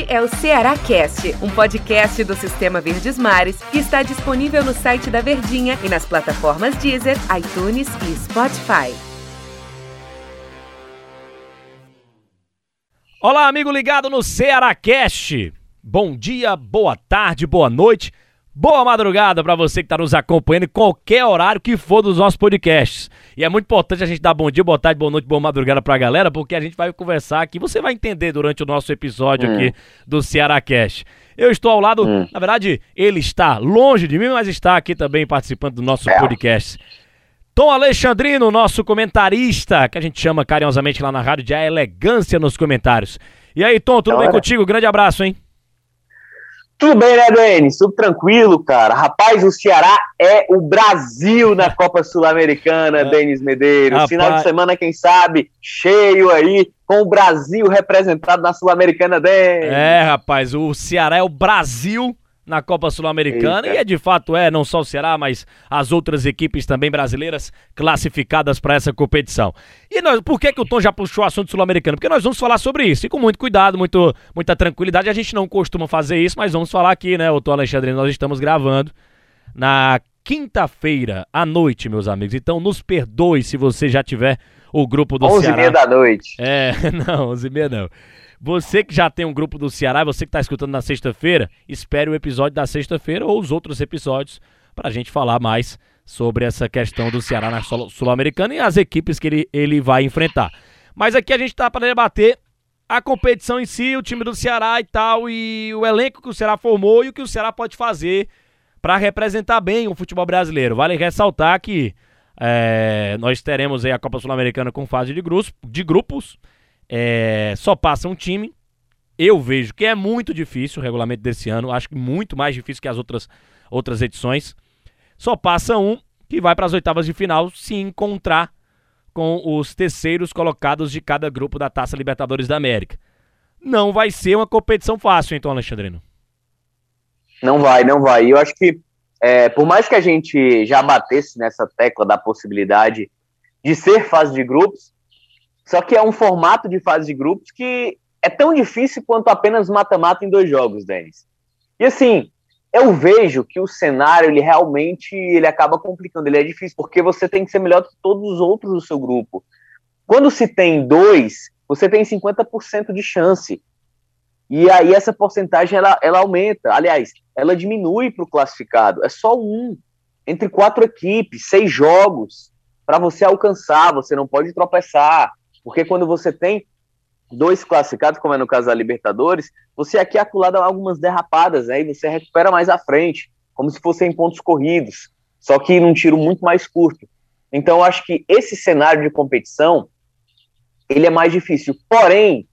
Este é o Ceará Cast, um podcast do Sistema Verdes Mares que está disponível no site da Verdinha e nas plataformas Deezer, iTunes e Spotify. Olá, amigo ligado no Ceará Cast. Bom dia, boa tarde, boa noite. Boa madrugada para você que está nos acompanhando em qualquer horário que for dos nossos podcasts. E é muito importante a gente dar bom dia, boa tarde, boa noite, boa madrugada para a galera, porque a gente vai conversar aqui. Você vai entender durante o nosso episódio hum. aqui do Ceará Cast. Eu estou ao lado, hum. na verdade, ele está longe de mim, mas está aqui também participando do nosso é. podcast. Tom Alexandrino, nosso comentarista, que a gente chama carinhosamente lá na rádio de A Elegância nos comentários. E aí, Tom, tudo bem contigo? Grande abraço, hein? Tudo bem, né, Denis? Tudo tranquilo, cara. Rapaz, o Ceará é o Brasil na Copa Sul-Americana, é. Denis Medeiros. Rapaz... Final de semana, quem sabe, cheio aí, com o Brasil representado na Sul-Americana, Denis. É, rapaz, o Ceará é o Brasil na Copa Sul-Americana e é de fato é não só o Ceará, mas as outras equipes também brasileiras classificadas para essa competição. E nós, por que que o Tom já puxou o assunto sul-americano? Porque nós vamos falar sobre isso e com muito cuidado, muito muita tranquilidade. A gente não costuma fazer isso, mas vamos falar aqui, né, o Tom Alexandre, nós estamos gravando na quinta-feira à noite, meus amigos. Então nos perdoe se você já tiver o grupo do 11 Ceará. 11 h da noite. É, não, 11 h não. Você que já tem um grupo do Ceará, você que está escutando na sexta-feira, espere o episódio da sexta-feira ou os outros episódios para a gente falar mais sobre essa questão do Ceará na Sul-Americana e as equipes que ele, ele vai enfrentar. Mas aqui a gente está para debater a competição em si, o time do Ceará e tal, e o elenco que o Ceará formou e o que o Ceará pode fazer para representar bem o futebol brasileiro. Vale ressaltar que é, nós teremos aí a Copa Sul-Americana com fase de grupos, de grupos é, só passa um time. Eu vejo que é muito difícil o regulamento desse ano. Acho que muito mais difícil que as outras, outras edições. Só passa um que vai para as oitavas de final se encontrar com os terceiros colocados de cada grupo da Taça Libertadores da América. Não vai ser uma competição fácil, então, Alexandrino. Não vai, não vai. Eu acho que, é, por mais que a gente já batesse nessa tecla da possibilidade de ser fase de grupos, só que é um formato de fase de grupos que é tão difícil quanto apenas mata-mata em dois jogos, Denis. E assim, eu vejo que o cenário, ele realmente ele acaba complicando, ele é difícil, porque você tem que ser melhor que todos os outros do seu grupo. Quando se tem dois, você tem 50% de chance. E aí essa porcentagem, ela, ela aumenta. Aliás, ela diminui para o classificado. É só um. Entre quatro equipes, seis jogos, para você alcançar, você não pode tropeçar. Porque quando você tem dois classificados, como é no caso da Libertadores, você aqui é acolado algumas derrapadas, aí né, você recupera mais à frente, como se fossem pontos corridos, só que num tiro muito mais curto. Então, eu acho que esse cenário de competição, ele é mais difícil. Porém,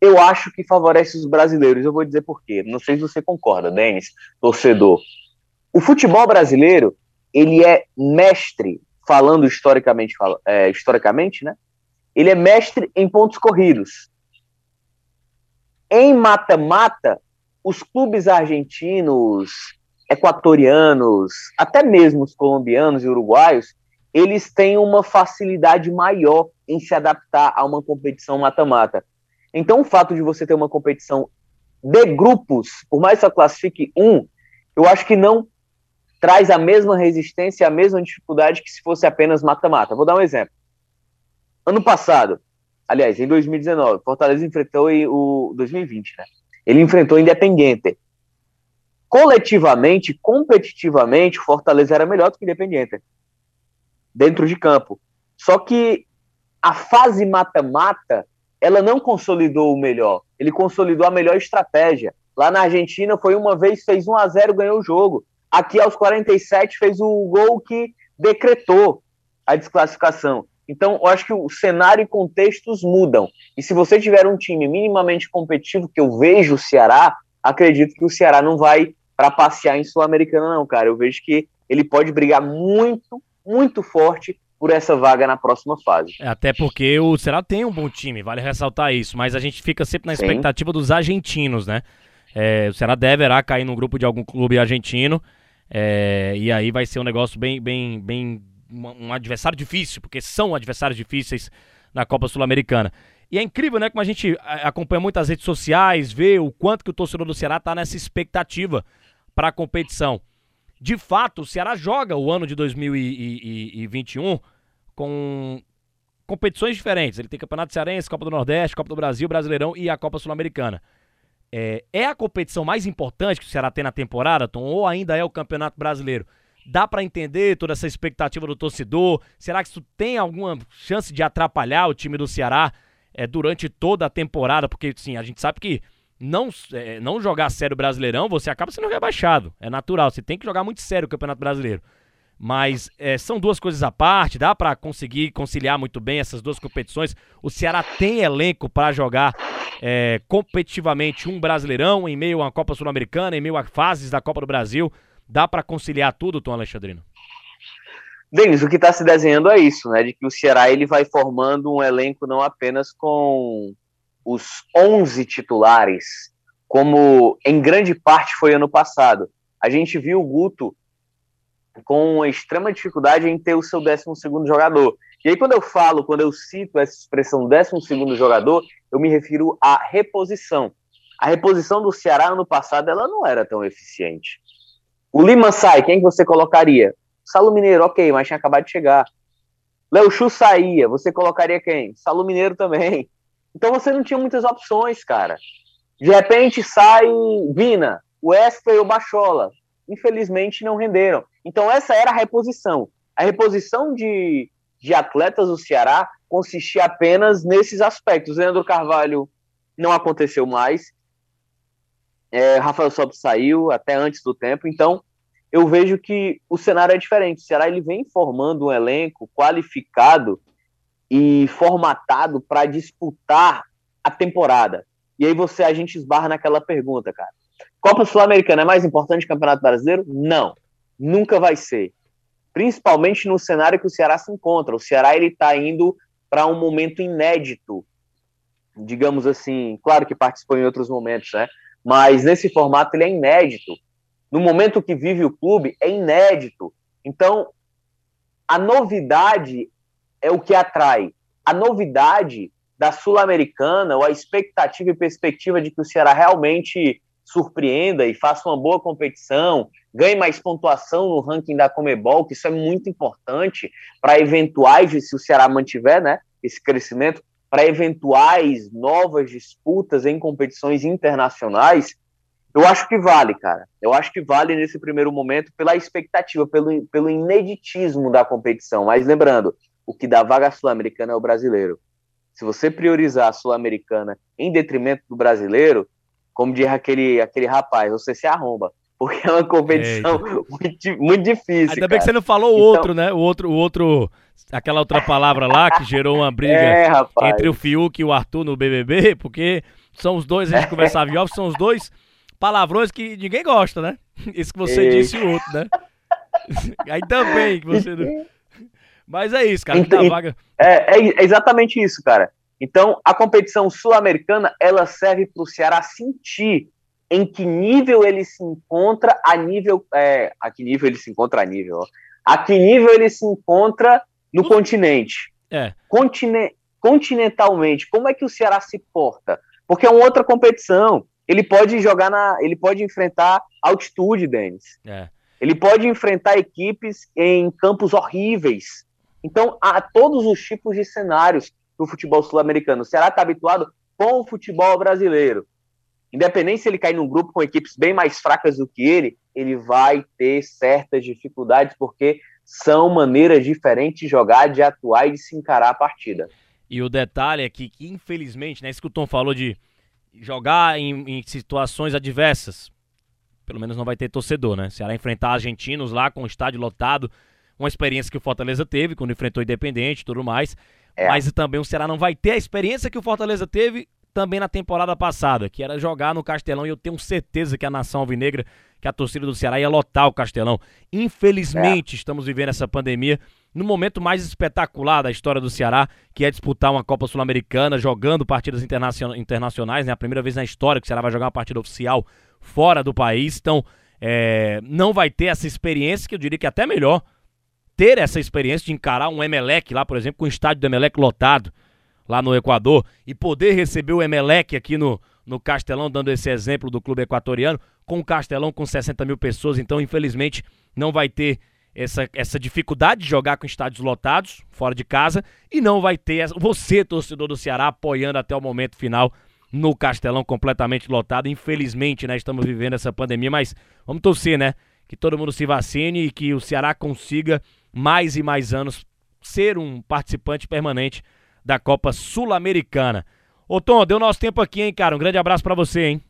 eu acho que favorece os brasileiros. Eu vou dizer por quê. Não sei se você concorda, Denis, torcedor. O futebol brasileiro, ele é mestre, falando historicamente, é, historicamente, né? Ele é mestre em pontos corridos. Em mata-mata, os clubes argentinos, equatorianos, até mesmo os colombianos e uruguaios, eles têm uma facilidade maior em se adaptar a uma competição mata-mata. Então, o fato de você ter uma competição de grupos, por mais que só classifique um, eu acho que não traz a mesma resistência, a mesma dificuldade que se fosse apenas mata-mata. Vou dar um exemplo. Ano passado, aliás, em 2019, Fortaleza enfrentou o 2020, né? Ele enfrentou o Independiente. Coletivamente, competitivamente, Fortaleza era melhor do que o Independiente. Dentro de campo. Só que a fase mata-mata, ela não consolidou o melhor. Ele consolidou a melhor estratégia. Lá na Argentina foi uma vez, fez 1 a 0 ganhou o jogo. Aqui aos 47 fez o gol que decretou a desclassificação. Então, eu acho que o cenário e contextos mudam. E se você tiver um time minimamente competitivo, que eu vejo o Ceará, acredito que o Ceará não vai para passear em Sul-Americana, não, cara. Eu vejo que ele pode brigar muito, muito forte por essa vaga na próxima fase. É, até porque o Ceará tem um bom time, vale ressaltar isso, mas a gente fica sempre na expectativa Sim. dos argentinos, né? É, o Ceará deverá cair no grupo de algum clube argentino, é, e aí vai ser um negócio bem, bem, bem um adversário difícil, porque são adversários difíceis na Copa Sul-Americana. E é incrível, né? Como a gente acompanha muitas redes sociais, vê o quanto que o torcedor do Ceará está nessa expectativa para a competição. De fato, o Ceará joga o ano de 2021 com competições diferentes. Ele tem Campeonato Cearense, Copa do Nordeste, Copa do Brasil, Brasileirão e a Copa Sul-Americana. É, é, a competição mais importante que o Ceará tem na temporada, Tom, ou ainda é o Campeonato Brasileiro? Dá para entender toda essa expectativa do torcedor? Será que isso tem alguma chance de atrapalhar o time do Ceará é, durante toda a temporada? Porque, sim, a gente sabe que não, é, não jogar sério o Brasileirão, você acaba sendo rebaixado. É natural, você tem que jogar muito sério o Campeonato Brasileiro. Mas é, são duas coisas à parte, dá para conseguir conciliar muito bem essas duas competições. O Ceará tem elenco para jogar é, competitivamente um Brasileirão em meio uma Copa Sul-Americana, em meio a fases da Copa do Brasil. Dá para conciliar tudo, Tom Alexandrino? Denis, o que está se desenhando é isso, né? De que o Ceará ele vai formando um elenco não apenas com os 11 titulares, como em grande parte foi ano passado. A gente viu o Guto com extrema dificuldade em ter o seu 12 jogador. E aí, quando eu falo, quando eu cito essa expressão 12 jogador, eu me refiro à reposição. A reposição do Ceará ano passado ela não era tão eficiente. O Lima sai, quem você colocaria? Salo Mineiro, ok, mas tinha acabado de chegar. Léo Chu saía, você colocaria quem? Salo Mineiro também. Então você não tinha muitas opções, cara. De repente sai Vina, Wesley ou Bachola. Infelizmente não renderam. Então essa era a reposição. A reposição de, de atletas do Ceará consistia apenas nesses aspectos. Leandro Carvalho não aconteceu mais. É, Rafael Sobis saiu até antes do tempo. Então eu vejo que o cenário é diferente. O Ceará ele vem formando um elenco qualificado e formatado para disputar a temporada. E aí você a gente esbarra naquela pergunta, cara. Copa Sul-Americana é mais importante que Campeonato Brasileiro? Não, nunca vai ser. Principalmente no cenário que o Ceará se encontra. O Ceará ele está indo para um momento inédito, digamos assim. Claro que participou em outros momentos, né? Mas nesse formato ele é inédito. No momento que vive o clube é inédito. Então a novidade é o que atrai. A novidade da Sul-Americana, ou a expectativa e perspectiva de que o Ceará realmente surpreenda e faça uma boa competição, ganhe mais pontuação no ranking da Comebol, que isso é muito importante para eventuais, se o Ceará mantiver né, esse crescimento, para eventuais novas disputas em competições internacionais, eu acho que vale, cara. Eu acho que vale nesse primeiro momento pela expectativa, pelo, pelo ineditismo da competição. Mas lembrando, o que dá vaga sul-americana é o brasileiro. Se você priorizar a sul-americana em detrimento do brasileiro, como diz aquele, aquele rapaz, você se arromba. Porque é uma competição muito, muito, difícil. Ainda cara. bem que você não falou o então... outro, né? O outro, o outro, aquela outra palavra lá que gerou uma briga é, entre o Fiuk e o Arthur no BBB, porque são os dois, a gente conversava em off, são os dois palavrões que ninguém gosta, né? Isso que você disse e o outro, né? Aí também que você. Mas é isso, cara. Então, vaga... é, é, exatamente isso, cara. Então, a competição sul-americana ela serve para o Ceará sentir em que nível ele se encontra a nível. É, a que nível ele se encontra a nível? Ó, a que nível ele se encontra no uh, continente. É. Contine, continentalmente, como é que o Ceará se porta? Porque é uma outra competição. Ele pode jogar na. Ele pode enfrentar altitude, Denis. É. Ele pode enfrentar equipes em campos horríveis. Então, há todos os tipos de cenários do futebol sul-americano. O Ceará está habituado com o futebol brasileiro. Independente se ele cair num grupo com equipes bem mais fracas do que ele, ele vai ter certas dificuldades, porque são maneiras diferentes de jogar, de atuar e de se encarar a partida. E o detalhe é que, infelizmente, né, isso que o Tom falou de jogar em, em situações adversas, pelo menos não vai ter torcedor, né? Ceará enfrentar argentinos lá com o estádio lotado, uma experiência que o Fortaleza teve quando enfrentou o Independente e tudo mais. É. Mas também o Ceará não vai ter a experiência que o Fortaleza teve também na temporada passada, que era jogar no Castelão, e eu tenho certeza que a nação alvinegra, que a torcida do Ceará ia lotar o Castelão. Infelizmente, é. estamos vivendo essa pandemia no momento mais espetacular da história do Ceará, que é disputar uma Copa Sul-Americana, jogando partidas internacionais, né? A primeira vez na história que o Ceará vai jogar uma partida oficial fora do país. Então, é, não vai ter essa experiência, que eu diria que é até melhor ter essa experiência de encarar um Emelec lá, por exemplo, com o estádio do Emelec lotado. Lá no Equador e poder receber o Emelec aqui no, no Castelão, dando esse exemplo do clube equatoriano, com o Castelão com 60 mil pessoas, então infelizmente não vai ter essa, essa dificuldade de jogar com estádios lotados, fora de casa, e não vai ter você, torcedor do Ceará, apoiando até o momento final no Castelão completamente lotado. Infelizmente, né, estamos vivendo essa pandemia, mas vamos torcer, né, que todo mundo se vacine e que o Ceará consiga mais e mais anos ser um participante permanente da Copa Sul-Americana. Ô Tom, deu nosso tempo aqui, hein, cara. Um grande abraço para você, hein.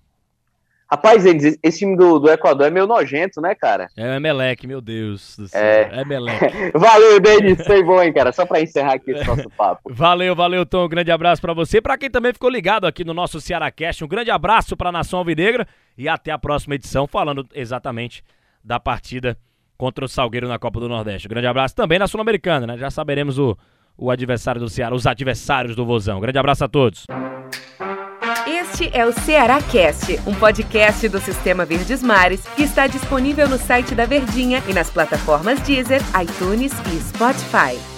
Rapaz, esse time do, do Equador é meio nojento, né, cara? É o Emelec, meu Deus do céu. É, é Emelec. valeu, Denis, foi bom, hein, cara? Só pra encerrar aqui esse nosso papo. Valeu, valeu, Tom. Um grande abraço para você. Para quem também ficou ligado aqui no nosso Cearacast, um grande abraço pra Nação Alvinegra e até a próxima edição, falando exatamente da partida contra o Salgueiro na Copa do Nordeste. Um grande abraço também na Sul-Americana, né? Já saberemos o, o adversário do Ceará, os adversários do Vozão. Grande abraço a todos. Este é o Ceará Cast, um podcast do Sistema Verdes Mares que está disponível no site da Verdinha e nas plataformas Deezer, iTunes e Spotify.